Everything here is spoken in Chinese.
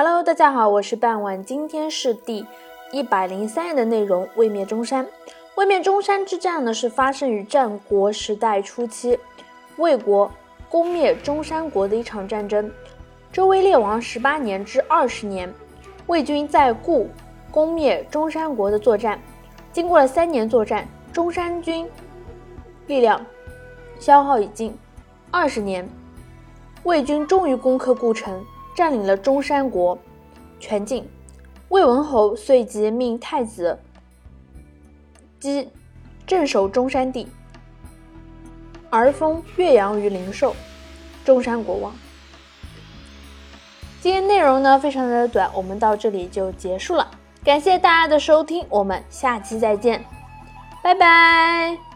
Hello，大家好，我是半晚，今天是第一百零三页的内容。魏灭中山，魏灭中山之战呢，是发生于战国时代初期，魏国攻灭中山国的一场战争。周威烈王十八年至二十年，魏军在故攻灭中山国的作战，经过了三年作战，中山军力量消耗已尽。二十年，魏军终于攻克故城。占领了中山国。全境，魏文侯遂即命太子姬镇守中山地，而封岳阳于灵寿，中山国王。今天内容呢非常的短，我们到这里就结束了，感谢大家的收听，我们下期再见，拜拜。